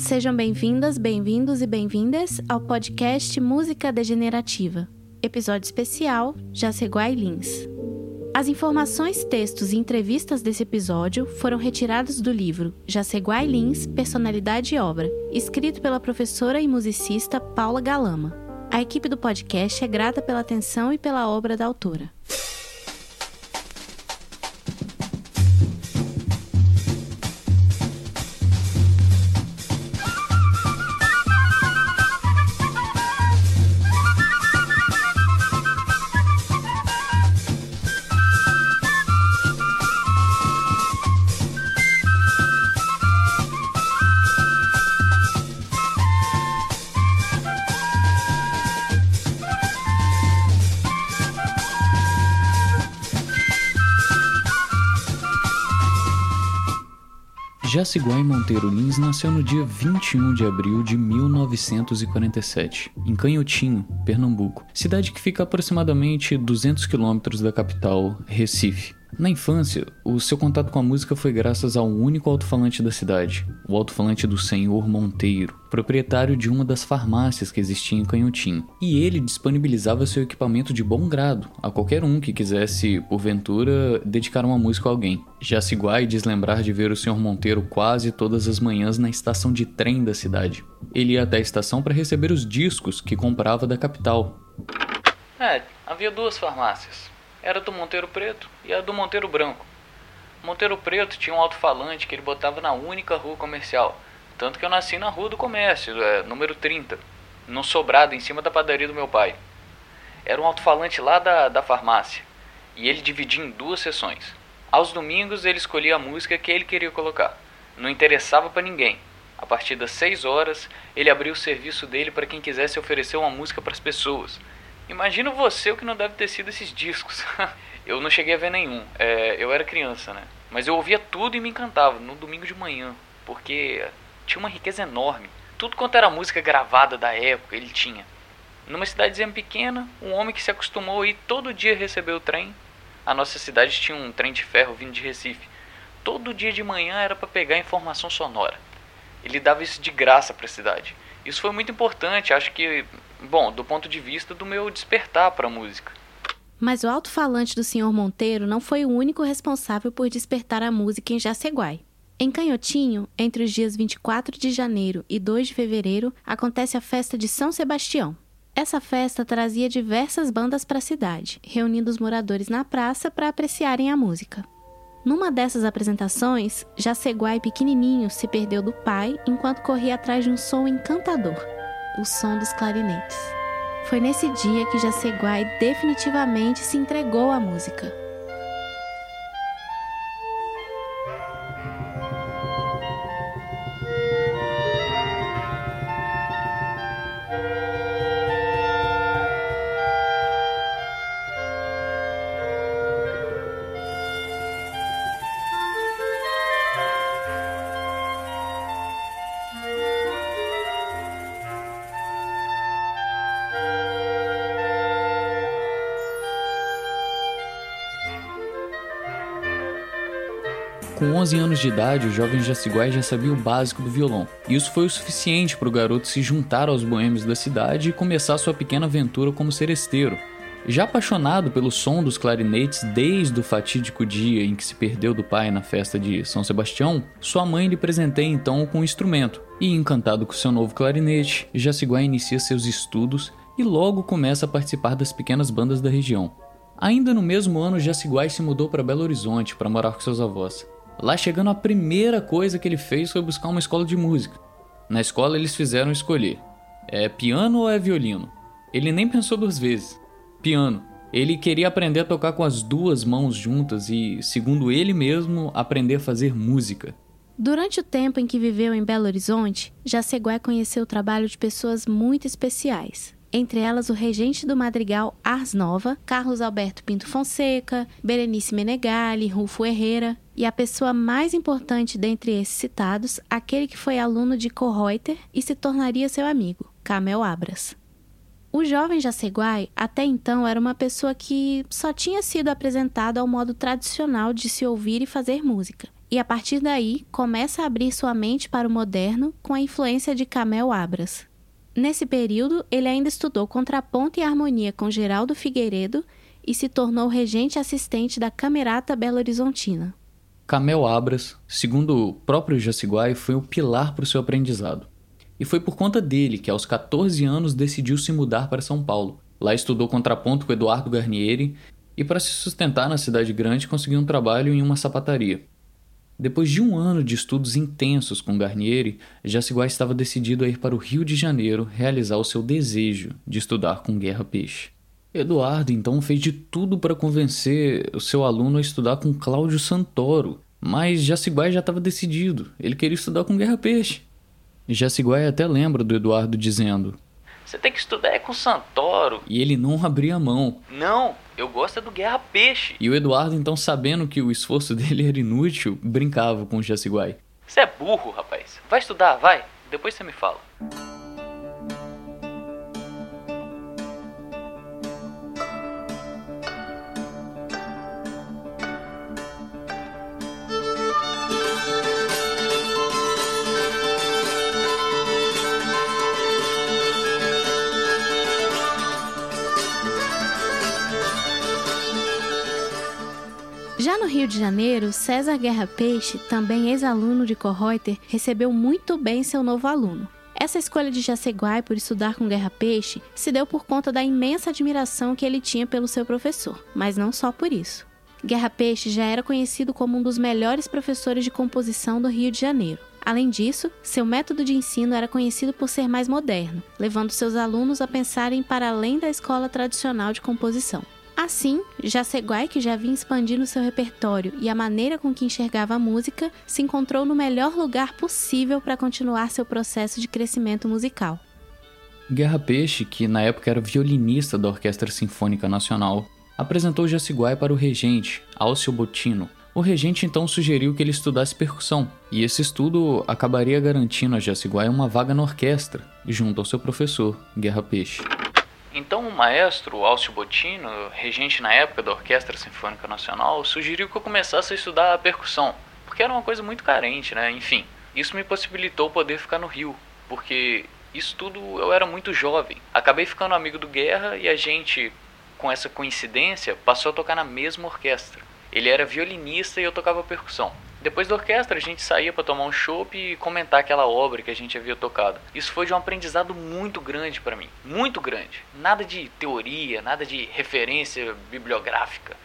Sejam bem-vindas, bem-vindos e bem-vindas ao podcast Música Degenerativa, episódio especial Jaceguai Lins. As informações, textos e entrevistas desse episódio foram retirados do livro Jaceguai Lins, Personalidade e Obra, escrito pela professora e musicista Paula Galama. A equipe do podcast é grata pela atenção e pela obra da autora. Jaciguai Monteiro Lins nasceu no dia 21 de abril de 1947, em Canhotinho, Pernambuco, cidade que fica a aproximadamente 200 quilômetros da capital, Recife. Na infância, o seu contato com a música foi graças ao único alto-falante da cidade, o alto-falante do senhor Monteiro, proprietário de uma das farmácias que existia em Canhotinho. E ele disponibilizava seu equipamento de bom grado a qualquer um que quisesse, porventura, dedicar uma música a alguém. Já Siguai diz lembrar de ver o senhor Monteiro quase todas as manhãs na estação de trem da cidade. Ele ia até a estação para receber os discos que comprava da capital. É, havia duas farmácias era do Monteiro Preto e a do Monteiro Branco. Monteiro Preto tinha um alto-falante que ele botava na única rua comercial. Tanto que eu nasci na rua do comércio, é, número 30, num sobrado em cima da padaria do meu pai. Era um alto-falante lá da, da farmácia. E ele dividia em duas sessões. Aos domingos ele escolhia a música que ele queria colocar. Não interessava para ninguém. A partir das 6 horas, ele abria o serviço dele para quem quisesse oferecer uma música para as pessoas. Imagino você o que não deve ter sido esses discos. eu não cheguei a ver nenhum. É, eu era criança, né? Mas eu ouvia tudo e me encantava no domingo de manhã, porque tinha uma riqueza enorme. Tudo quanto era música gravada da época, ele tinha. Numa cidadezinha pequena, um homem que se acostumou a ir todo dia receber o trem. A nossa cidade tinha um trem de ferro vindo de Recife. Todo dia de manhã era para pegar informação sonora. Ele dava isso de graça para a cidade. Isso foi muito importante, acho que Bom, do ponto de vista do meu despertar para a música. Mas o alto-falante do Sr. Monteiro não foi o único responsável por despertar a música em Jaceguai. Em Canhotinho, entre os dias 24 de janeiro e 2 de fevereiro, acontece a festa de São Sebastião. Essa festa trazia diversas bandas para a cidade, reunindo os moradores na praça para apreciarem a música. Numa dessas apresentações, Jaceguai pequenininho se perdeu do pai enquanto corria atrás de um som encantador o som dos clarinetes. Foi nesse dia que Jaceguai definitivamente se entregou à música. Com 11 anos de idade, o jovem Jaciguai já sabia o básico do violão. Isso foi o suficiente para o garoto se juntar aos boêmios da cidade e começar sua pequena aventura como seresteiro. Já apaixonado pelo som dos clarinetes desde o fatídico dia em que se perdeu do pai na festa de São Sebastião, sua mãe lhe presenteia então com o um instrumento. E encantado com seu novo clarinete, Jaciguai inicia seus estudos e logo começa a participar das pequenas bandas da região. Ainda no mesmo ano, Jaciguai se mudou para Belo Horizonte para morar com seus avós. Lá chegando, a primeira coisa que ele fez foi buscar uma escola de música. Na escola eles fizeram escolher: é piano ou é violino? Ele nem pensou duas vezes. Piano. Ele queria aprender a tocar com as duas mãos juntas e, segundo ele mesmo, aprender a fazer música. Durante o tempo em que viveu em Belo Horizonte, Jaceguai conheceu o trabalho de pessoas muito especiais, entre elas o regente do madrigal Ars Nova, Carlos Alberto Pinto Fonseca, Berenice Menegali, Rufo Herrera, e a pessoa mais importante dentre esses citados, aquele que foi aluno de Correuter e se tornaria seu amigo, Camel Abras. O jovem Jaceguai até então era uma pessoa que só tinha sido apresentado ao modo tradicional de se ouvir e fazer música. e a partir daí começa a abrir sua mente para o moderno com a influência de Camel Abras. Nesse período, ele ainda estudou contraponto e harmonia com Geraldo Figueiredo e se tornou regente assistente da Camerata Belo Horizontina. Camel Abras, segundo o próprio Jaciguai, foi um pilar para o seu aprendizado. E foi por conta dele que, aos 14 anos, decidiu se mudar para São Paulo. Lá estudou contraponto com Eduardo Garnieri e, para se sustentar na cidade grande, conseguiu um trabalho em uma sapataria. Depois de um ano de estudos intensos com Garnieri, Jaciguai estava decidido a ir para o Rio de Janeiro realizar o seu desejo de estudar com Guerra Peixe. Eduardo então fez de tudo para convencer o seu aluno a estudar com Cláudio Santoro, mas Jaciguai já estava decidido, ele queria estudar com Guerra Peixe. Jaciguai até lembra do Eduardo dizendo: Você tem que estudar é com Santoro. E ele não abria a mão. Não, eu gosto é do Guerra Peixe. E o Eduardo, então, sabendo que o esforço dele era inútil, brincava com o Jaciguai. Você é burro, rapaz. Vai estudar, vai. Depois você me fala. No Rio de Janeiro, César Guerra Peixe, também ex-aluno de Correuter, recebeu muito bem seu novo aluno. Essa escolha de Jaceguai por estudar com Guerra Peixe se deu por conta da imensa admiração que ele tinha pelo seu professor, mas não só por isso. Guerra Peixe já era conhecido como um dos melhores professores de composição do Rio de Janeiro. Além disso, seu método de ensino era conhecido por ser mais moderno, levando seus alunos a pensarem para além da escola tradicional de composição. Assim, Jaceguai, que já vinha expandindo seu repertório e a maneira com que enxergava a música, se encontrou no melhor lugar possível para continuar seu processo de crescimento musical. Guerra Peixe, que na época era violinista da Orquestra Sinfônica Nacional, apresentou Jaciguai para o regente, Alcio Bottino. O regente então sugeriu que ele estudasse percussão, e esse estudo acabaria garantindo a Jaciguai uma vaga na orquestra, junto ao seu professor, Guerra Peixe. Então o maestro Alcio Bottino, regente na época da Orquestra Sinfônica Nacional, sugeriu que eu começasse a estudar a percussão, porque era uma coisa muito carente, né? Enfim, isso me possibilitou poder ficar no Rio, porque isso tudo eu era muito jovem. Acabei ficando amigo do Guerra e a gente, com essa coincidência, passou a tocar na mesma orquestra. Ele era violinista e eu tocava percussão. Depois da orquestra, a gente saía para tomar um chopp e comentar aquela obra que a gente havia tocado. Isso foi de um aprendizado muito grande para mim, muito grande. Nada de teoria, nada de referência bibliográfica.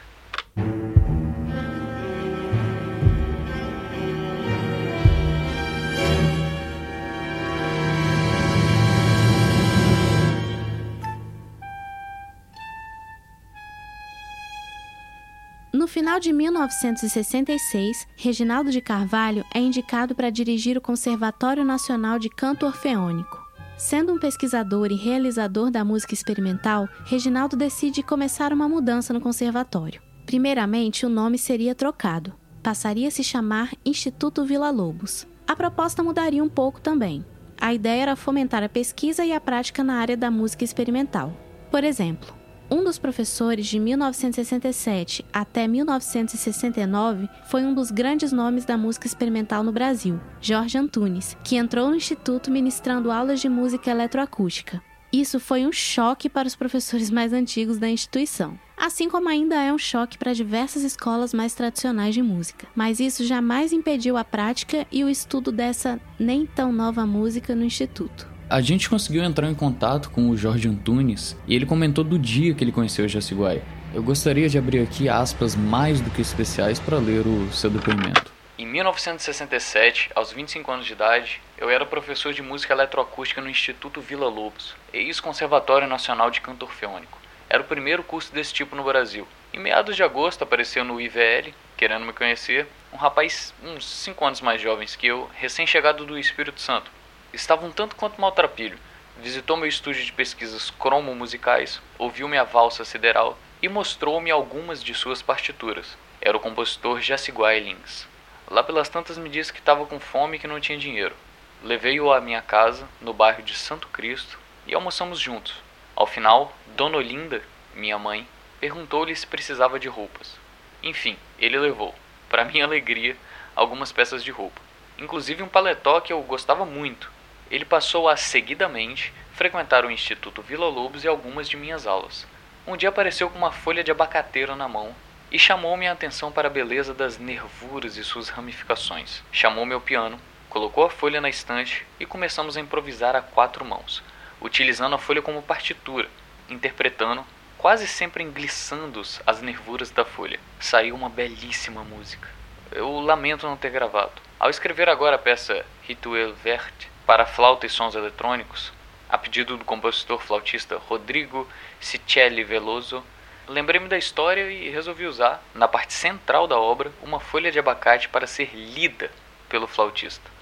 Final de 1966, Reginaldo de Carvalho é indicado para dirigir o Conservatório Nacional de Canto Orfeônico. Sendo um pesquisador e realizador da música experimental, Reginaldo decide começar uma mudança no conservatório. Primeiramente, o nome seria trocado. Passaria a se chamar Instituto Vila Lobos. A proposta mudaria um pouco também. A ideia era fomentar a pesquisa e a prática na área da música experimental. Por exemplo, um dos professores de 1967 até 1969 foi um dos grandes nomes da música experimental no Brasil, Jorge Antunes, que entrou no instituto ministrando aulas de música eletroacústica. Isso foi um choque para os professores mais antigos da instituição, assim como ainda é um choque para diversas escolas mais tradicionais de música. Mas isso jamais impediu a prática e o estudo dessa nem tão nova música no instituto. A gente conseguiu entrar em contato com o Jorge Antunes e ele comentou do dia que ele conheceu o Jaciguai. Eu gostaria de abrir aqui aspas mais do que especiais para ler o seu depoimento. Em 1967, aos 25 anos de idade, eu era professor de música eletroacústica no Instituto Vila Lobos, ex-Conservatório Nacional de Canto Orfeônico. Era o primeiro curso desse tipo no Brasil. Em meados de agosto apareceu no IVL, querendo me conhecer, um rapaz uns 5 anos mais jovens que eu, recém-chegado do Espírito Santo, Estava um tanto quanto maltrapilho. Visitou meu estúdio de pesquisas cromo-musicais, ouviu minha valsa sideral e mostrou-me algumas de suas partituras. Era o compositor Jaciguai Lins. Lá pelas tantas me disse que estava com fome e que não tinha dinheiro. Levei-o à minha casa, no bairro de Santo Cristo, e almoçamos juntos. Ao final, Dona Olinda, minha mãe, perguntou-lhe se precisava de roupas. Enfim, ele levou. Para minha alegria, algumas peças de roupa, inclusive um paletó que eu gostava muito. Ele passou a, seguidamente, frequentar o Instituto Vila Lobos e algumas de minhas aulas. Um dia apareceu com uma folha de abacateiro na mão e chamou minha atenção para a beleza das nervuras e suas ramificações. Chamou meu piano, colocou a folha na estante e começamos a improvisar a quatro mãos, utilizando a folha como partitura, interpretando, quase sempre engliçando as nervuras da folha. Saiu uma belíssima música. Eu lamento não ter gravado. Ao escrever agora a peça Rituel Vert para flauta e sons eletrônicos, a pedido do compositor flautista Rodrigo Cicelli Veloso, lembrei-me da história e resolvi usar, na parte central da obra, uma folha de abacate para ser lida pelo flautista.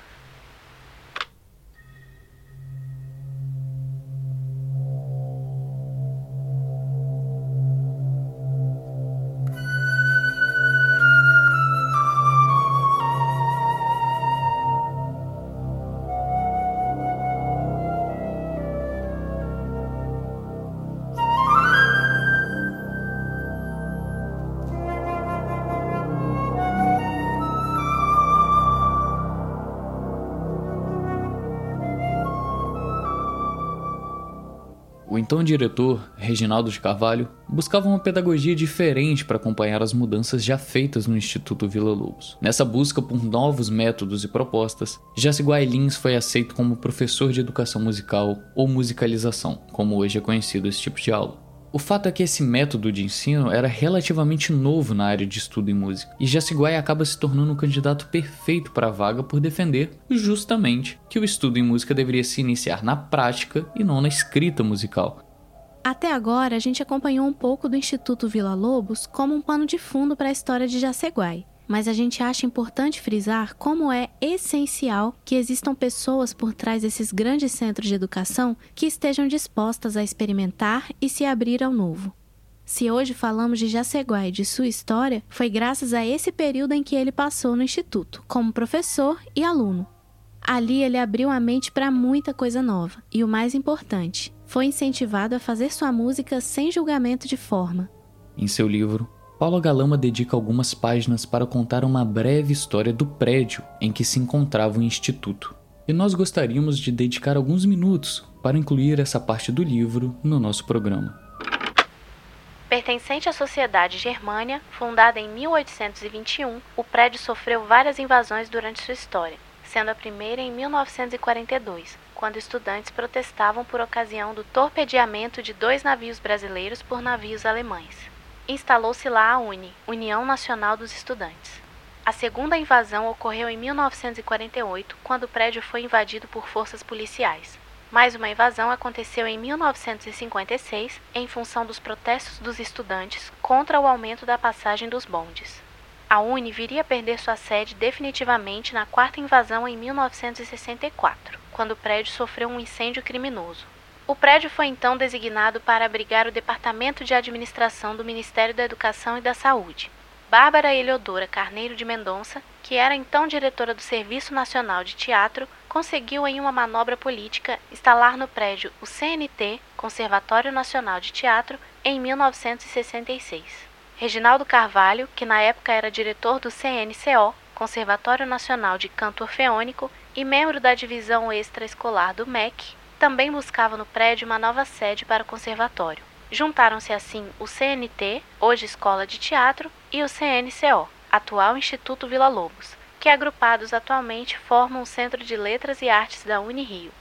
Então diretor, Reginaldo de Carvalho, buscava uma pedagogia diferente para acompanhar as mudanças já feitas no Instituto Vila Lobos. Nessa busca por novos métodos e propostas, Jaciguai Lins foi aceito como professor de educação musical ou musicalização, como hoje é conhecido esse tipo de aula. O fato é que esse método de ensino era relativamente novo na área de estudo em música, e Jaciguai acaba se tornando um candidato perfeito para a vaga por defender justamente que o estudo em música deveria se iniciar na prática e não na escrita musical. Até agora, a gente acompanhou um pouco do Instituto Vila Lobos como um pano de fundo para a história de Jaceguai mas a gente acha importante frisar como é essencial que existam pessoas por trás desses grandes centros de educação que estejam dispostas a experimentar e se abrir ao novo. Se hoje falamos de Jaceguai e de sua história, foi graças a esse período em que ele passou no instituto, como professor e aluno. Ali ele abriu a mente para muita coisa nova e o mais importante, foi incentivado a fazer sua música sem julgamento de forma. Em seu livro Paulo Galama dedica algumas páginas para contar uma breve história do prédio em que se encontrava o instituto. E nós gostaríamos de dedicar alguns minutos para incluir essa parte do livro no nosso programa. Pertencente à Sociedade Germânia, fundada em 1821, o prédio sofreu várias invasões durante sua história, sendo a primeira em 1942, quando estudantes protestavam por ocasião do torpedeamento de dois navios brasileiros por navios alemães instalou-se lá a UNE, União Nacional dos Estudantes. A segunda invasão ocorreu em 1948, quando o prédio foi invadido por forças policiais. Mais uma invasão aconteceu em 1956, em função dos protestos dos estudantes contra o aumento da passagem dos bondes. A UNE viria a perder sua sede definitivamente na quarta invasão em 1964, quando o prédio sofreu um incêndio criminoso. O prédio foi então designado para abrigar o Departamento de Administração do Ministério da Educação e da Saúde. Bárbara Eliodora Carneiro de Mendonça, que era então diretora do Serviço Nacional de Teatro, conseguiu em uma manobra política instalar no prédio o CNT, Conservatório Nacional de Teatro, em 1966. Reginaldo Carvalho, que na época era diretor do CNCO, Conservatório Nacional de Canto Orfeônico, e membro da divisão extraescolar do MEC, também buscava no prédio uma nova sede para o conservatório. Juntaram-se assim o CNT, hoje Escola de Teatro, e o CNCO, atual Instituto Vila Lobos, que agrupados atualmente formam o Centro de Letras e Artes da Unirio.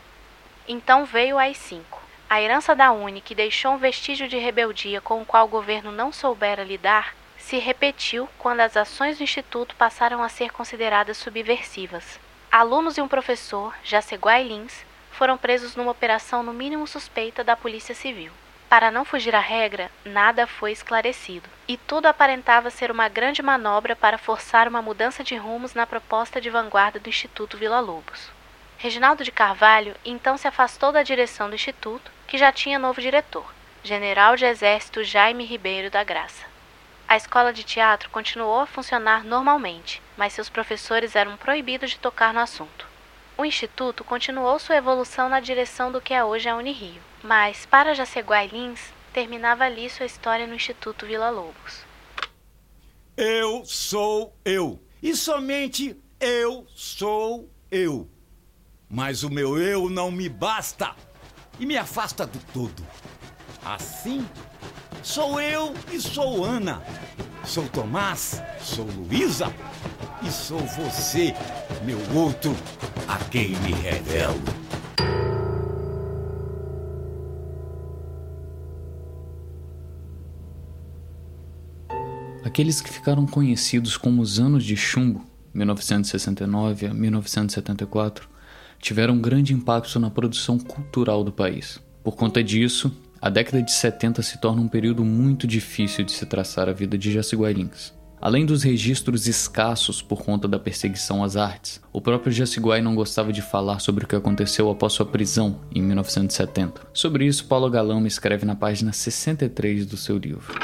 Então veio o AI-5, a herança da Uni, que deixou um vestígio de rebeldia com o qual o governo não soubera lidar, se repetiu quando as ações do Instituto passaram a ser consideradas subversivas. Alunos e um professor, Jaceguai Lins, foram presos numa operação no mínimo suspeita da Polícia Civil. Para não fugir à regra, nada foi esclarecido, e tudo aparentava ser uma grande manobra para forçar uma mudança de rumos na proposta de vanguarda do Instituto Vila Lobos. Reginaldo de Carvalho então se afastou da direção do Instituto, que já tinha novo diretor, General de Exército Jaime Ribeiro da Graça. A escola de teatro continuou a funcionar normalmente, mas seus professores eram proibidos de tocar no assunto. O Instituto continuou sua evolução na direção do que é hoje a Unirio, mas, para Jaceguai Lins, terminava ali sua história no Instituto Vila Lobos. Eu sou eu, E somente eu sou eu. Mas o meu eu não me basta e me afasta do todo. Assim, sou eu e sou Ana. Sou Tomás, sou Luísa e sou você, meu outro, a quem me revelo. Aqueles que ficaram conhecidos como os anos de chumbo, 1969 a 1974, tiveram um grande impacto na produção cultural do país. Por conta disso, a década de 70 se torna um período muito difícil de se traçar a vida de Jaciguailins. Além dos registros escassos por conta da perseguição às artes, o próprio Jaciguai não gostava de falar sobre o que aconteceu após sua prisão em 1970. Sobre isso, Paulo Galama escreve na página 63 do seu livro.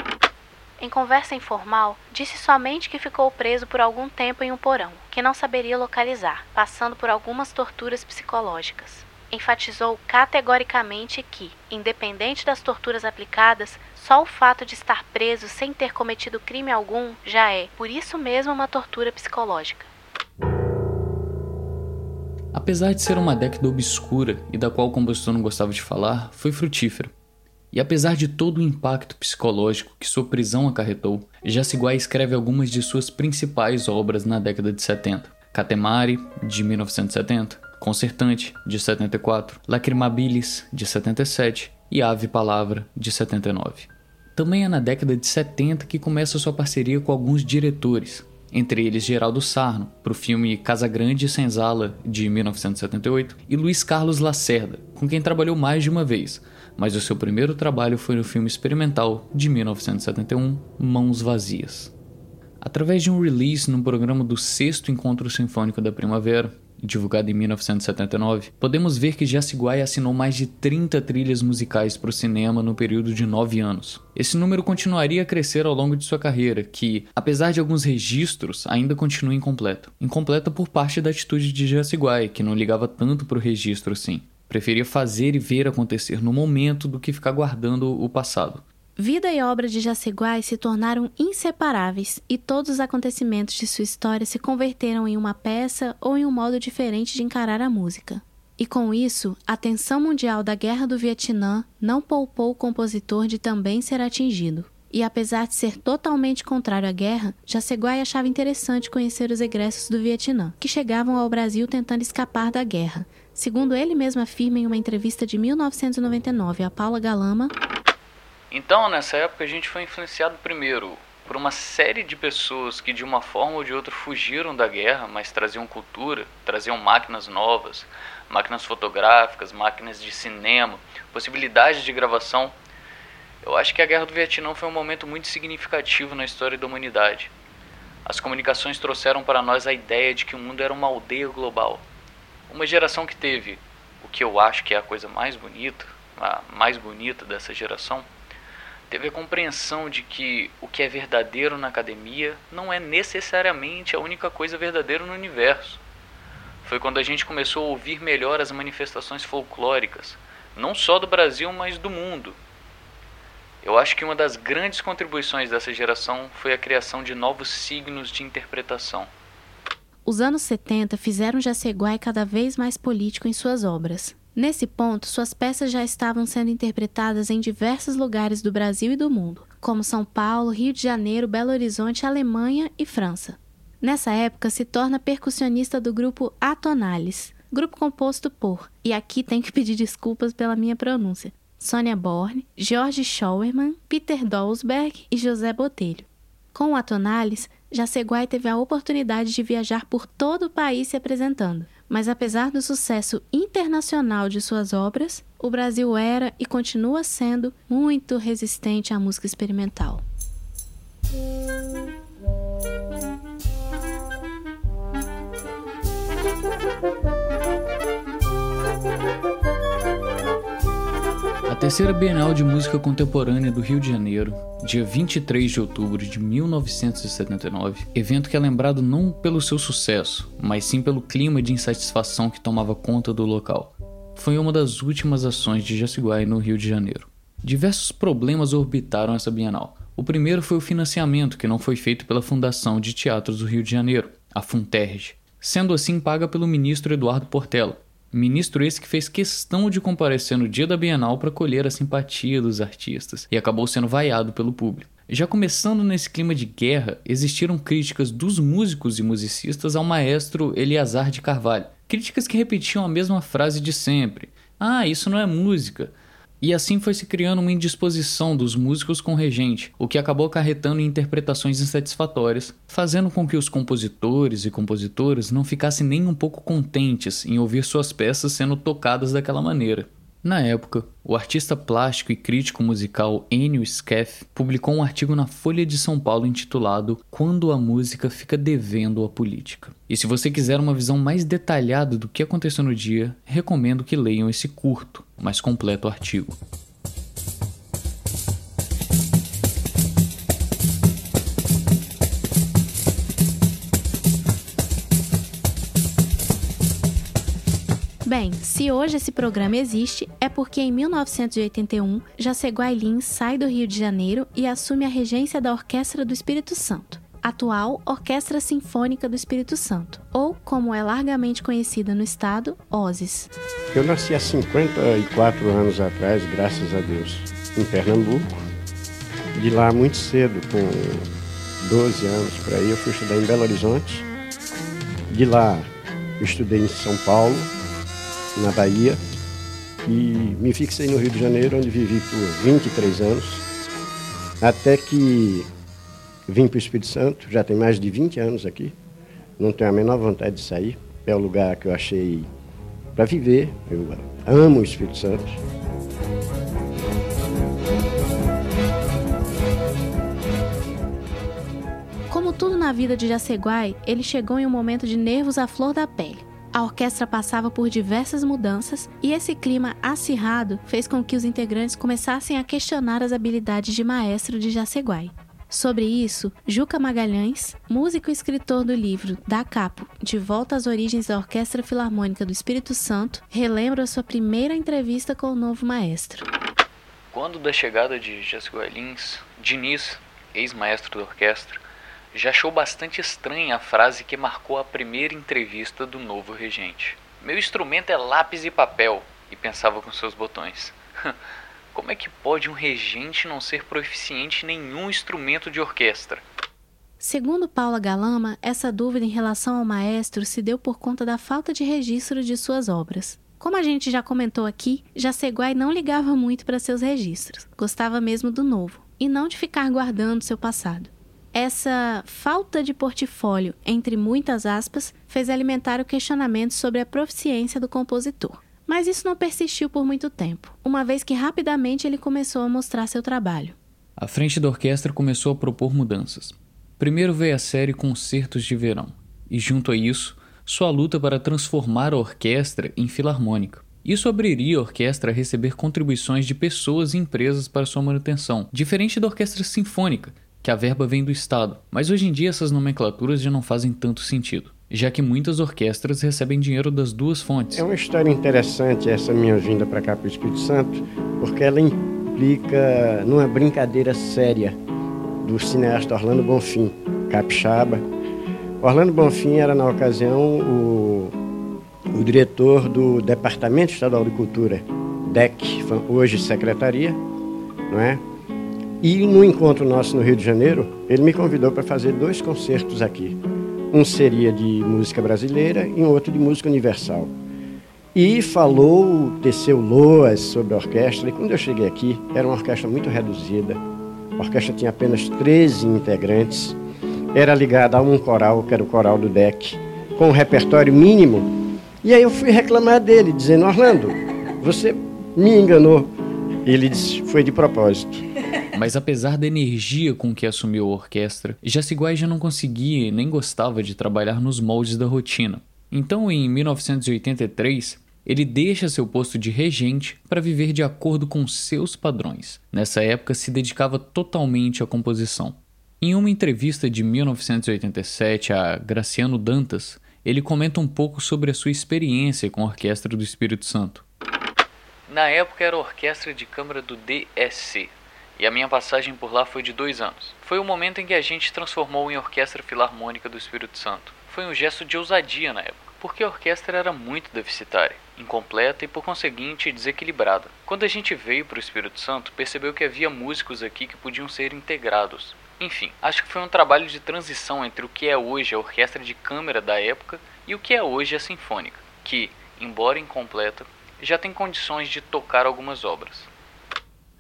Em conversa informal, disse somente que ficou preso por algum tempo em um porão, que não saberia localizar, passando por algumas torturas psicológicas enfatizou categoricamente que, independente das torturas aplicadas, só o fato de estar preso sem ter cometido crime algum já é, por isso mesmo, uma tortura psicológica. Apesar de ser uma década obscura e da qual o compositor não gostava de falar, foi frutífera. E apesar de todo o impacto psicológico que sua prisão acarretou, Jaciguá escreve algumas de suas principais obras na década de 70. Catemari, de 1970, Concertante, de 74, Lacrimabilis, de 77 e Ave Palavra, de 79. Também é na década de 70 que começa sua parceria com alguns diretores, entre eles Geraldo Sarno, para o filme Casa Grande e Senzala, de 1978, e Luiz Carlos Lacerda, com quem trabalhou mais de uma vez, mas o seu primeiro trabalho foi no filme experimental de 1971, Mãos Vazias. Através de um release no programa do Sexto Encontro Sinfônico da Primavera, divulgado em 1979, podemos ver que Jaciguai assinou mais de 30 trilhas musicais para o cinema no período de 9 anos. Esse número continuaria a crescer ao longo de sua carreira, que, apesar de alguns registros, ainda continua incompleto. Incompleto por parte da atitude de Jaciguai, que não ligava tanto para o registro assim. Preferia fazer e ver acontecer no momento do que ficar guardando o passado. Vida e obra de Jaceguai se tornaram inseparáveis e todos os acontecimentos de sua história se converteram em uma peça ou em um modo diferente de encarar a música. E com isso, a tensão mundial da Guerra do Vietnã não poupou o compositor de também ser atingido. E apesar de ser totalmente contrário à guerra, Jaceguai achava interessante conhecer os egressos do Vietnã, que chegavam ao Brasil tentando escapar da guerra. Segundo ele mesmo afirma em uma entrevista de 1999 a Paula Galama, então, nessa época, a gente foi influenciado primeiro por uma série de pessoas que, de uma forma ou de outra, fugiram da guerra, mas traziam cultura, traziam máquinas novas, máquinas fotográficas, máquinas de cinema, possibilidades de gravação. Eu acho que a Guerra do Vietnã foi um momento muito significativo na história da humanidade. As comunicações trouxeram para nós a ideia de que o mundo era uma aldeia global. Uma geração que teve o que eu acho que é a coisa mais bonita, a mais bonita dessa geração, teve a compreensão de que o que é verdadeiro na academia não é necessariamente a única coisa verdadeira no universo. Foi quando a gente começou a ouvir melhor as manifestações folclóricas, não só do Brasil, mas do mundo. Eu acho que uma das grandes contribuições dessa geração foi a criação de novos signos de interpretação. Os anos 70 fizeram Jaceguai cada vez mais político em suas obras. Nesse ponto, suas peças já estavam sendo interpretadas em diversos lugares do Brasil e do mundo, como São Paulo, Rio de Janeiro, Belo Horizonte, Alemanha e França. Nessa época, se torna percussionista do grupo Atonales, grupo composto por, e aqui tenho que pedir desculpas pela minha pronúncia, Sônia Borne, George Schauerman, Peter Dolsberg e José Botelho. Com o Atonales, Jaceguai teve a oportunidade de viajar por todo o país se apresentando. Mas apesar do sucesso internacional de suas obras, o Brasil era e continua sendo muito resistente à música experimental. Terceira Bienal de Música Contemporânea do Rio de Janeiro, dia 23 de outubro de 1979, evento que é lembrado não pelo seu sucesso, mas sim pelo clima de insatisfação que tomava conta do local. Foi uma das últimas ações de Jaciguai no Rio de Janeiro. Diversos problemas orbitaram essa Bienal. O primeiro foi o financiamento, que não foi feito pela Fundação de Teatros do Rio de Janeiro. a Funterge, sendo assim paga pelo ministro Eduardo Portela. Ministro esse que fez questão de comparecer no dia da Bienal para colher a simpatia dos artistas e acabou sendo vaiado pelo público. Já começando nesse clima de guerra, existiram críticas dos músicos e musicistas ao maestro Eleazar de Carvalho. Críticas que repetiam a mesma frase de sempre: Ah, isso não é música. E assim foi se criando uma indisposição dos músicos com o regente, o que acabou acarretando em interpretações insatisfatórias, fazendo com que os compositores e compositoras não ficassem nem um pouco contentes em ouvir suas peças sendo tocadas daquela maneira. Na época, o artista plástico e crítico musical Enio Scaff publicou um artigo na Folha de São Paulo intitulado Quando a música fica devendo à política. E se você quiser uma visão mais detalhada do que aconteceu no dia, recomendo que leiam esse curto, mas completo artigo. Bem, se hoje esse programa existe, é porque em 1981, Jaceguai Lins sai do Rio de Janeiro e assume a regência da Orquestra do Espírito Santo, atual Orquestra Sinfônica do Espírito Santo, ou como é largamente conhecida no estado, OSIS. Eu nasci há 54 anos atrás, graças a Deus, em Pernambuco. De lá muito cedo, com 12 anos por aí, eu fui estudar em Belo Horizonte. De lá estudei em São Paulo, na Bahia, e me fixei no Rio de Janeiro, onde vivi por 23 anos, até que vim para o Espírito Santo, já tem mais de 20 anos aqui, não tenho a menor vontade de sair, é o lugar que eu achei para viver, eu amo o Espírito Santo. Como tudo na vida de Jaceguai, ele chegou em um momento de nervos à flor da pele. A orquestra passava por diversas mudanças e esse clima acirrado fez com que os integrantes começassem a questionar as habilidades de maestro de Jaceguai. Sobre isso, Juca Magalhães, músico e escritor do livro Da Capo, De Volta às Origens da Orquestra Filarmônica do Espírito Santo, relembra sua primeira entrevista com o novo maestro. Quando da chegada de Jaceguai Lins, Diniz, ex-maestro da orquestra, já achou bastante estranha a frase que marcou a primeira entrevista do novo regente. Meu instrumento é lápis e papel, e pensava com seus botões. Como é que pode um regente não ser proficiente em nenhum instrumento de orquestra? Segundo Paula Galama, essa dúvida em relação ao maestro se deu por conta da falta de registro de suas obras. Como a gente já comentou aqui, Jaceguai não ligava muito para seus registros, gostava mesmo do novo, e não de ficar guardando seu passado. Essa falta de portfólio, entre muitas aspas, fez alimentar o questionamento sobre a proficiência do compositor. Mas isso não persistiu por muito tempo, uma vez que rapidamente ele começou a mostrar seu trabalho. A frente da orquestra começou a propor mudanças. Primeiro veio a série Concertos de Verão, e junto a isso, sua luta para transformar a orquestra em filarmônica. Isso abriria a orquestra a receber contribuições de pessoas e empresas para sua manutenção, diferente da orquestra sinfônica, que a verba vem do Estado, mas hoje em dia essas nomenclaturas já não fazem tanto sentido, já que muitas orquestras recebem dinheiro das duas fontes. É uma história interessante essa minha vinda para cá para o Espírito Santo, porque ela implica numa brincadeira séria do cineasta Orlando Bonfim, capixaba. Orlando Bonfim era na ocasião o, o diretor do Departamento Estadual de Cultura, DEC, hoje secretaria, não é? E no encontro nosso no Rio de Janeiro, ele me convidou para fazer dois concertos aqui. Um seria de música brasileira e um outro de música universal. E falou, teceu loas sobre a orquestra. E quando eu cheguei aqui, era uma orquestra muito reduzida. A orquestra tinha apenas 13 integrantes. Era ligada a um coral, que era o coral do DEC, com um repertório mínimo. E aí eu fui reclamar dele, dizendo: Orlando, você me enganou. Ele disse: foi de propósito. Mas apesar da energia com que assumiu a orquestra, Jaciguai já não conseguia nem gostava de trabalhar nos moldes da rotina. Então, em 1983, ele deixa seu posto de regente para viver de acordo com seus padrões. Nessa época, se dedicava totalmente à composição. Em uma entrevista de 1987 a Graciano Dantas, ele comenta um pouco sobre a sua experiência com a Orquestra do Espírito Santo. Na época era a orquestra de câmara do DSC, e a minha passagem por lá foi de dois anos. Foi o momento em que a gente transformou em Orquestra Filarmônica do Espírito Santo. Foi um gesto de ousadia na época, porque a orquestra era muito deficitária, incompleta e por conseguinte desequilibrada. Quando a gente veio para o Espírito Santo, percebeu que havia músicos aqui que podiam ser integrados. Enfim, acho que foi um trabalho de transição entre o que é hoje a orquestra de câmara da época e o que é hoje a sinfônica, que, embora incompleta, já tem condições de tocar algumas obras.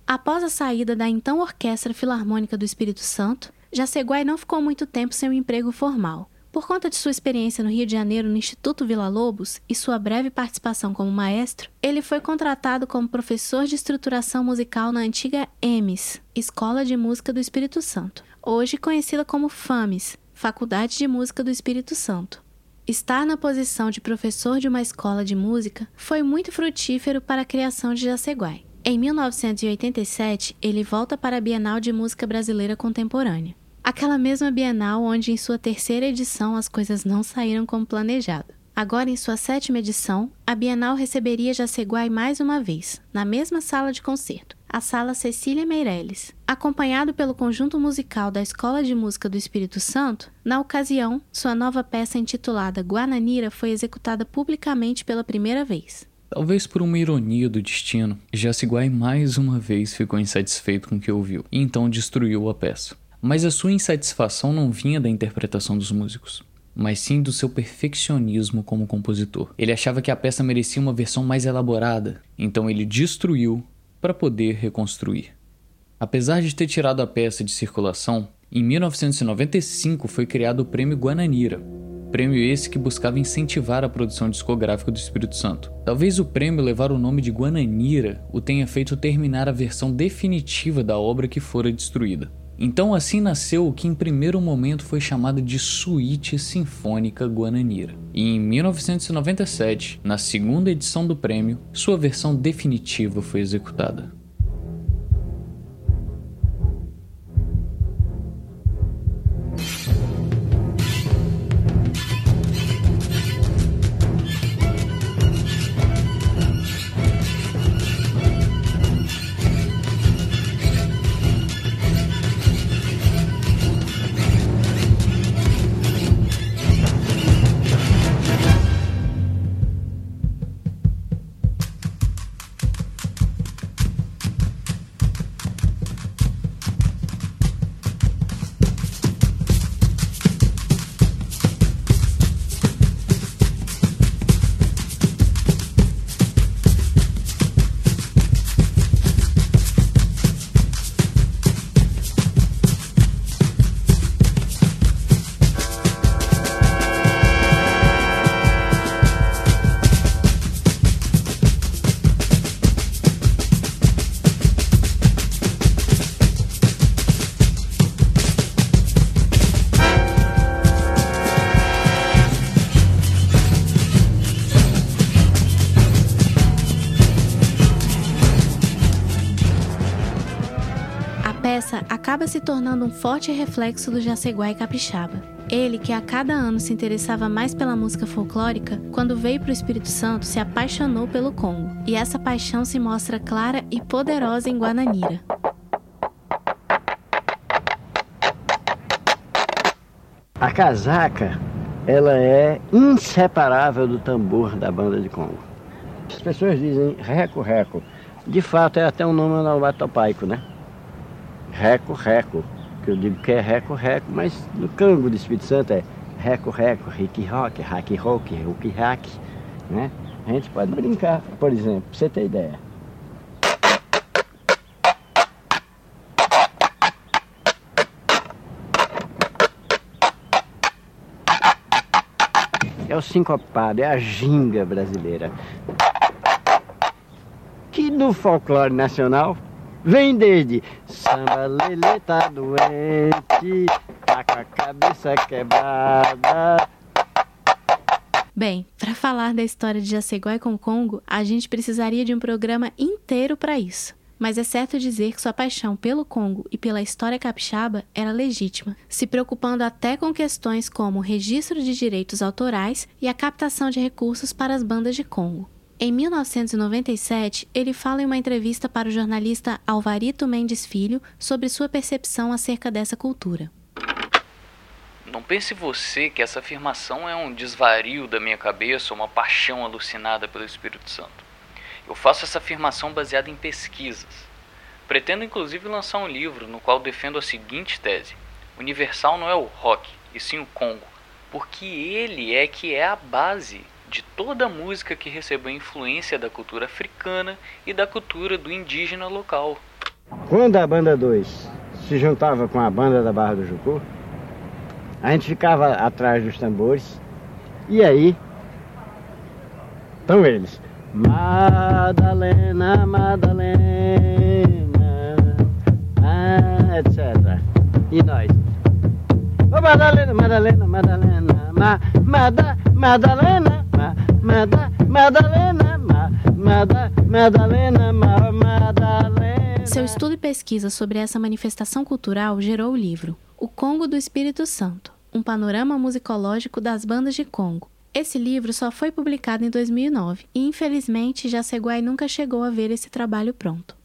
Após a saída da então Orquestra Filarmônica do Espírito Santo, Jaceguai não ficou muito tempo sem um emprego formal. Por conta de sua experiência no Rio de Janeiro no Instituto Vila Lobos e sua breve participação como maestro, ele foi contratado como professor de estruturação musical na antiga EMES, Escola de Música do Espírito Santo, hoje conhecida como FAMES, Faculdade de Música do Espírito Santo. Estar na posição de professor de uma escola de música foi muito frutífero para a criação de Jaceguai. Em 1987, ele volta para a Bienal de Música Brasileira Contemporânea. Aquela mesma Bienal onde, em sua terceira edição, as coisas não saíram como planejado. Agora, em sua sétima edição, a Bienal receberia Jaceguai mais uma vez, na mesma sala de concerto, a Sala Cecília Meirelles. Acompanhado pelo conjunto musical da Escola de Música do Espírito Santo, na ocasião, sua nova peça intitulada Guananira foi executada publicamente pela primeira vez. Talvez por uma ironia do destino, Jaciguai mais uma vez ficou insatisfeito com o que ouviu e então destruiu a peça. Mas a sua insatisfação não vinha da interpretação dos músicos, mas sim do seu perfeccionismo como compositor. Ele achava que a peça merecia uma versão mais elaborada, então ele destruiu para poder reconstruir. Apesar de ter tirado a peça de circulação, em 1995 foi criado o Prêmio Guananira, Prêmio esse que buscava incentivar a produção discográfica do Espírito Santo. Talvez o prêmio levar o nome de Guananira o tenha feito terminar a versão definitiva da obra que fora destruída. Então assim nasceu o que em primeiro momento foi chamado de Suíte Sinfônica Guananira. E em 1997, na segunda edição do prêmio, sua versão definitiva foi executada. Acaba se tornando um forte reflexo do Jaceguai capixaba. Ele, que a cada ano se interessava mais pela música folclórica, quando veio para o Espírito Santo, se apaixonou pelo Congo. E essa paixão se mostra clara e poderosa em Guananira. A casaca, ela é inseparável do tambor da banda de Congo. As pessoas dizem reco-reco. De fato, é até um nome onomatopaico, né? Reco, Reco, que eu digo que é Reco, Reco, mas no cango do Espírito Santo é Reco, Reco, Rick Rock, Hack Rock, Hulk Hack, né? A gente pode brincar, por exemplo, pra você ter ideia. É o sincopado, é a ginga brasileira. Que no folclore nacional Vem desde samba lelê tá doente, tá com a cabeça quebrada. Bem, para falar da história de Jaceguai com Congo, a gente precisaria de um programa inteiro para isso. Mas é certo dizer que sua paixão pelo Congo e pela história capixaba era legítima, se preocupando até com questões como o registro de direitos autorais e a captação de recursos para as bandas de Congo. Em 1997, ele fala em uma entrevista para o jornalista Alvarito Mendes Filho sobre sua percepção acerca dessa cultura. Não pense você que essa afirmação é um desvario da minha cabeça ou uma paixão alucinada pelo Espírito Santo. Eu faço essa afirmação baseada em pesquisas. Pretendo inclusive lançar um livro no qual defendo a seguinte tese: Universal não é o rock, e sim o Congo, porque ele é que é a base de toda a música que recebeu influência da cultura africana e da cultura do indígena local. Quando a banda 2 se juntava com a banda da Barra do Jucu, a gente ficava atrás dos tambores e aí estão eles. Madalena, Madalena, ah, etc. E nós. Oh, Madalena, Madalena, Madalena, ma, Mada, Madalena, ma, Mada, Madalena, ma, Mada, Madalena, ma, Madalena. Seu estudo e pesquisa sobre essa manifestação cultural gerou o livro O Congo do Espírito Santo, um panorama musicológico das bandas de Congo. Esse livro só foi publicado em 2009 e, infelizmente, Jaceguai nunca chegou a ver esse trabalho pronto.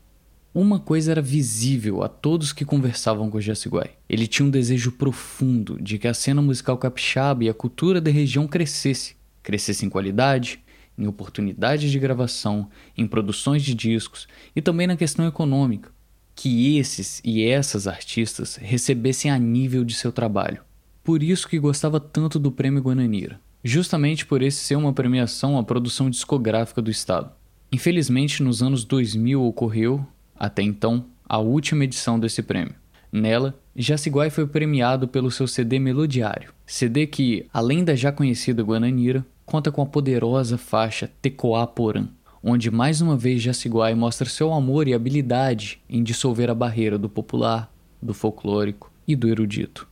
Uma coisa era visível a todos que conversavam com Jaciguai. Ele tinha um desejo profundo de que a cena musical capixaba e a cultura da região crescesse. Crescesse em qualidade, em oportunidades de gravação, em produções de discos e também na questão econômica. Que esses e essas artistas recebessem a nível de seu trabalho. Por isso que gostava tanto do Prêmio Guananira. Justamente por esse ser uma premiação à produção discográfica do Estado. Infelizmente, nos anos 2000 ocorreu até então, a última edição desse prêmio. Nela, Jaciguai foi premiado pelo seu CD Melodiário, CD que, além da já conhecida Guananira, conta com a poderosa faixa Tecoá Porã, onde mais uma vez Jaciguai mostra seu amor e habilidade em dissolver a barreira do popular, do folclórico e do erudito.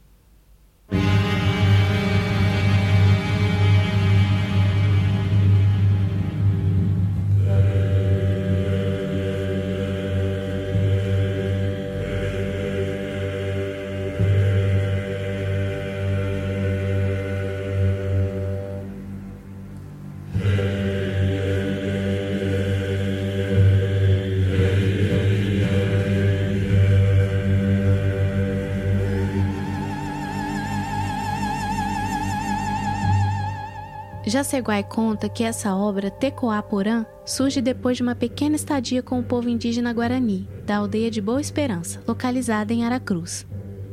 Jaceguai conta que essa obra, Tecoá Porã, surge depois de uma pequena estadia com o povo indígena Guarani, da aldeia de Boa Esperança, localizada em Aracruz.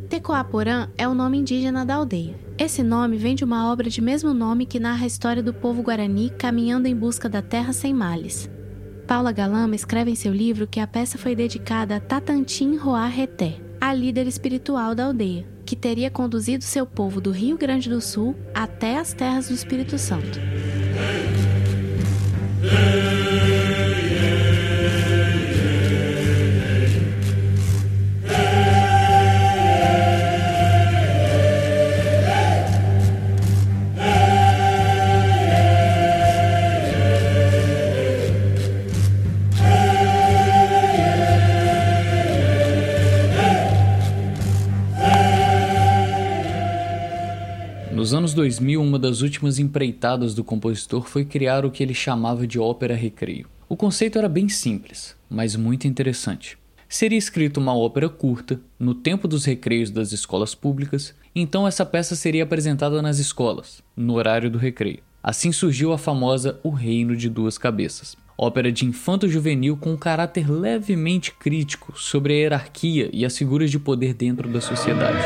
Tecoá Porã é o nome indígena da aldeia. Esse nome vem de uma obra de mesmo nome que narra a história do povo Guarani caminhando em busca da terra sem males. Paula Galama escreve em seu livro que a peça foi dedicada a Tatantim Roá Reté, a líder espiritual da aldeia, que teria conduzido seu povo do Rio Grande do Sul até as terras do Espírito Santo. 2000, uma das últimas empreitadas do compositor foi criar o que ele chamava de ópera recreio. O conceito era bem simples, mas muito interessante. Seria escrita uma ópera curta, no tempo dos recreios das escolas públicas, então essa peça seria apresentada nas escolas, no horário do recreio. Assim surgiu a famosa O Reino de Duas Cabeças, ópera de infanto-juvenil com um caráter levemente crítico sobre a hierarquia e as figuras de poder dentro da sociedade.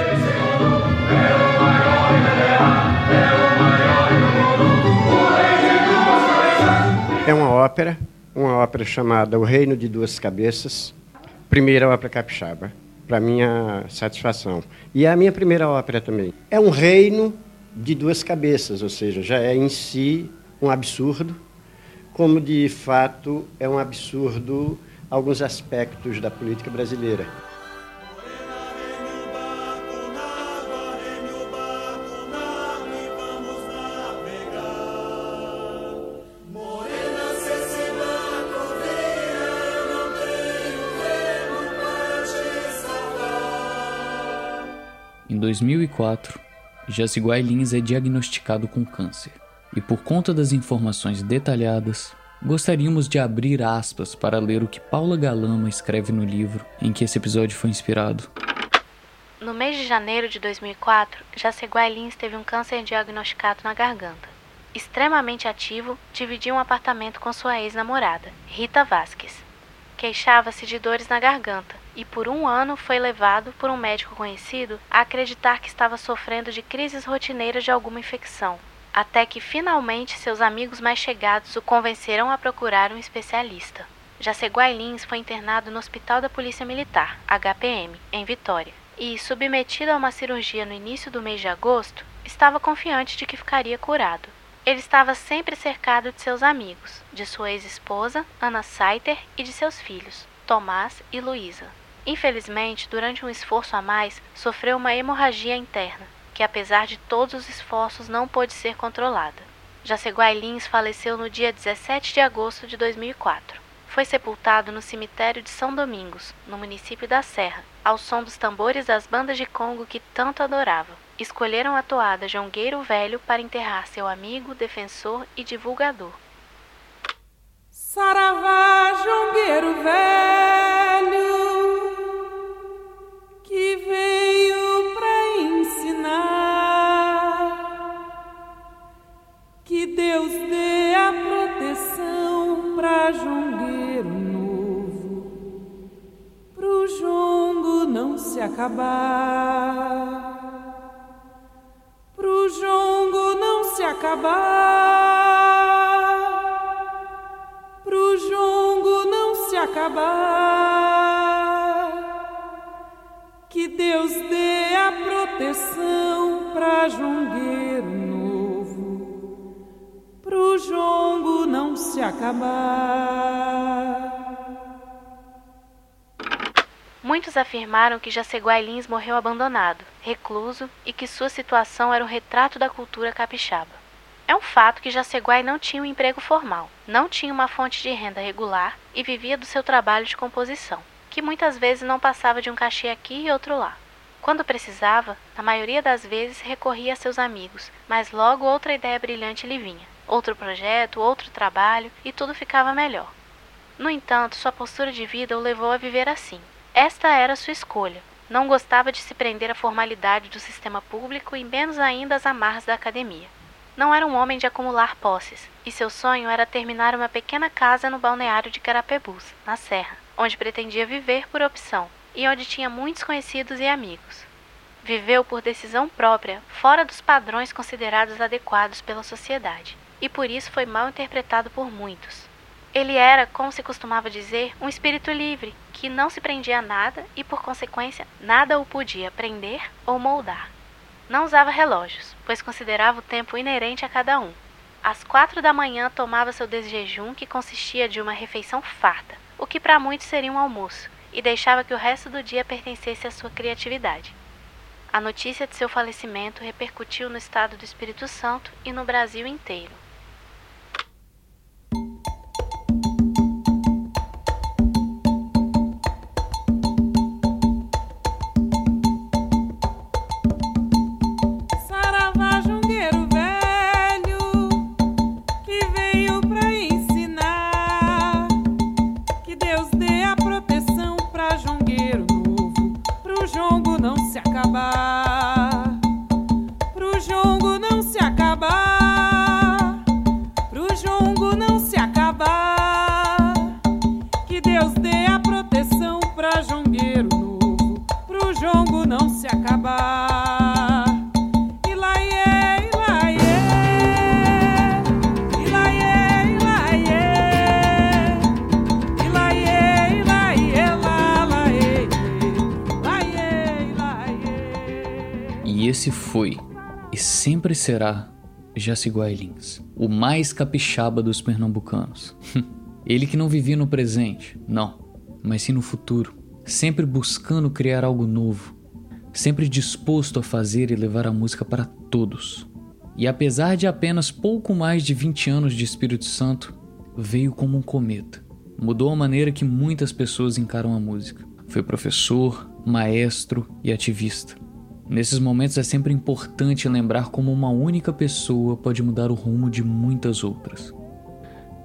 É uma ópera, uma ópera chamada O Reino de Duas Cabeças, primeira ópera capixaba, para minha satisfação. E é a minha primeira ópera também. É um reino de duas cabeças, ou seja, já é em si um absurdo, como de fato é um absurdo alguns aspectos da política brasileira. 2004, Jaciguai Lins é diagnosticado com câncer. E por conta das informações detalhadas, gostaríamos de abrir aspas para ler o que Paula Galama escreve no livro em que esse episódio foi inspirado. No mês de janeiro de 2004, Jaceguai Lins teve um câncer diagnosticado na garganta. Extremamente ativo, dividia um apartamento com sua ex-namorada, Rita Vasques. Queixava-se de dores na garganta e por um ano foi levado por um médico conhecido a acreditar que estava sofrendo de crises rotineiras de alguma infecção, até que finalmente seus amigos mais chegados o convenceram a procurar um especialista. Jaceguai Lins foi internado no Hospital da Polícia Militar, HPM, em Vitória, e, submetido a uma cirurgia no início do mês de agosto, estava confiante de que ficaria curado. Ele estava sempre cercado de seus amigos, de sua ex-esposa, Ana Saiter, e de seus filhos, Tomás e Luísa. Infelizmente, durante um esforço a mais, sofreu uma hemorragia interna, que apesar de todos os esforços não pôde ser controlada. Jaceguai Lins faleceu no dia 17 de agosto de 2004. Foi sepultado no cemitério de São Domingos, no município da Serra, ao som dos tambores das bandas de Congo que tanto adorava. Escolheram a toada Jongueiro Velho para enterrar seu amigo, defensor e divulgador. Saravá, Jongueiro Velho, que veio para ensinar. Que Deus dê a proteção para Jongueiro novo, pro jongo não se acabar, pro jongo não se acabar, pro jongo não se acabar, Deus dê a proteção para jongueiro novo, pro jongo não se acabar. Muitos afirmaram que Jaceguai Lins morreu abandonado, recluso e que sua situação era o retrato da cultura capixaba. É um fato que Jaceguai não tinha um emprego formal, não tinha uma fonte de renda regular e vivia do seu trabalho de composição, que muitas vezes não passava de um cachê aqui e outro lá. Quando precisava, na maioria das vezes recorria a seus amigos, mas logo outra ideia brilhante lhe vinha, outro projeto, outro trabalho e tudo ficava melhor. No entanto, sua postura de vida o levou a viver assim. Esta era sua escolha. Não gostava de se prender à formalidade do sistema público e menos ainda às amarras da academia. Não era um homem de acumular posses, e seu sonho era terminar uma pequena casa no balneário de Carapebus, na Serra, onde pretendia viver por opção e onde tinha muitos conhecidos e amigos. Viveu por decisão própria, fora dos padrões considerados adequados pela sociedade, e por isso foi mal interpretado por muitos. Ele era, como se costumava dizer, um espírito livre, que não se prendia a nada e, por consequência, nada o podia prender ou moldar. Não usava relógios, pois considerava o tempo inerente a cada um. Às quatro da manhã tomava seu desjejum, que consistia de uma refeição farta, o que para muitos seria um almoço, e deixava que o resto do dia pertencesse à sua criatividade. A notícia de seu falecimento repercutiu no estado do Espírito Santo e no Brasil inteiro. Será, Jaciguai Lins, o mais capixaba dos pernambucanos. Ele que não vivia no presente, não, mas sim no futuro, sempre buscando criar algo novo, sempre disposto a fazer e levar a música para todos. E apesar de apenas pouco mais de 20 anos de Espírito Santo, veio como um cometa. Mudou a maneira que muitas pessoas encaram a música. Foi professor, maestro e ativista. Nesses momentos é sempre importante lembrar como uma única pessoa pode mudar o rumo de muitas outras.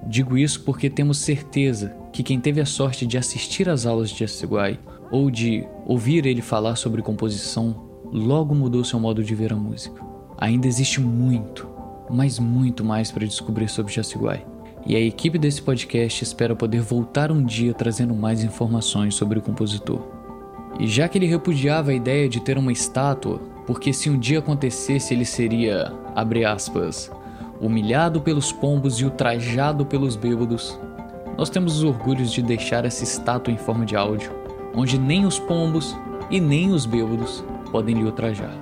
Digo isso porque temos certeza que quem teve a sorte de assistir às aulas de Jasiguai ou de ouvir ele falar sobre composição logo mudou seu modo de ver a música. Ainda existe muito, mas muito mais para descobrir sobre Jasiguai. E a equipe desse podcast espera poder voltar um dia trazendo mais informações sobre o compositor. E já que ele repudiava a ideia de ter uma estátua, porque se um dia acontecesse ele seria, abre aspas, humilhado pelos pombos e ultrajado pelos bêbados, nós temos os orgulhos de deixar essa estátua em forma de áudio, onde nem os pombos e nem os bêbados podem lhe ultrajar.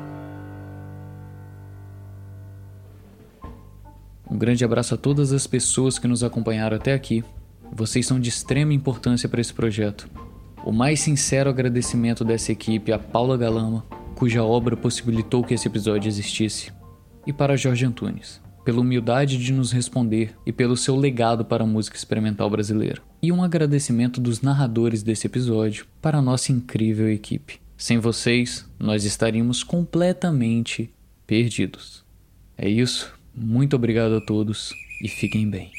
Um grande abraço a todas as pessoas que nos acompanharam até aqui. Vocês são de extrema importância para esse projeto. O mais sincero agradecimento dessa equipe a Paula Galama, cuja obra possibilitou que esse episódio existisse, e para Jorge Antunes, pela humildade de nos responder e pelo seu legado para a música experimental brasileira. E um agradecimento dos narradores desse episódio para a nossa incrível equipe. Sem vocês, nós estaríamos completamente perdidos. É isso, muito obrigado a todos e fiquem bem.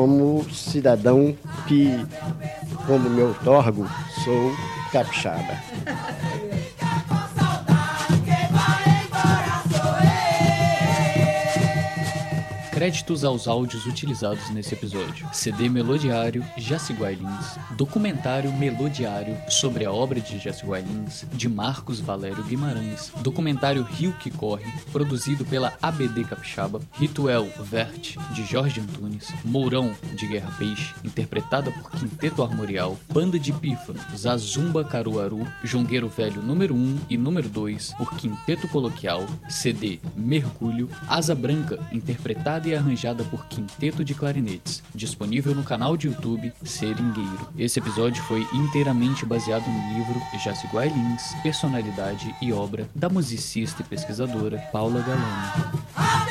Como cidadão que, como me outorgo, sou capixaba. Créditos aos áudios utilizados nesse episódio: CD Melodiário Jaciguai Lins, documentário Melodiário sobre a obra de Jaciguai Lins, de Marcos Valério Guimarães, documentário Rio que Corre, produzido pela ABD Capixaba, Rituel Vert, de Jorge Antunes, Mourão, de Guerra Peixe, interpretada por Quinteto Armorial, Banda de Pífano, Zazumba Caruaru, Jongueiro Velho número 1 e número 2, por Quinteto Coloquial, CD Mergulho, Asa Branca, interpretada e arranjada por Quinteto de Clarinetes, disponível no canal de YouTube Seringueiro. Esse episódio foi inteiramente baseado no livro Jaciguai Lins, Personalidade e Obra da musicista e pesquisadora Paula Galano.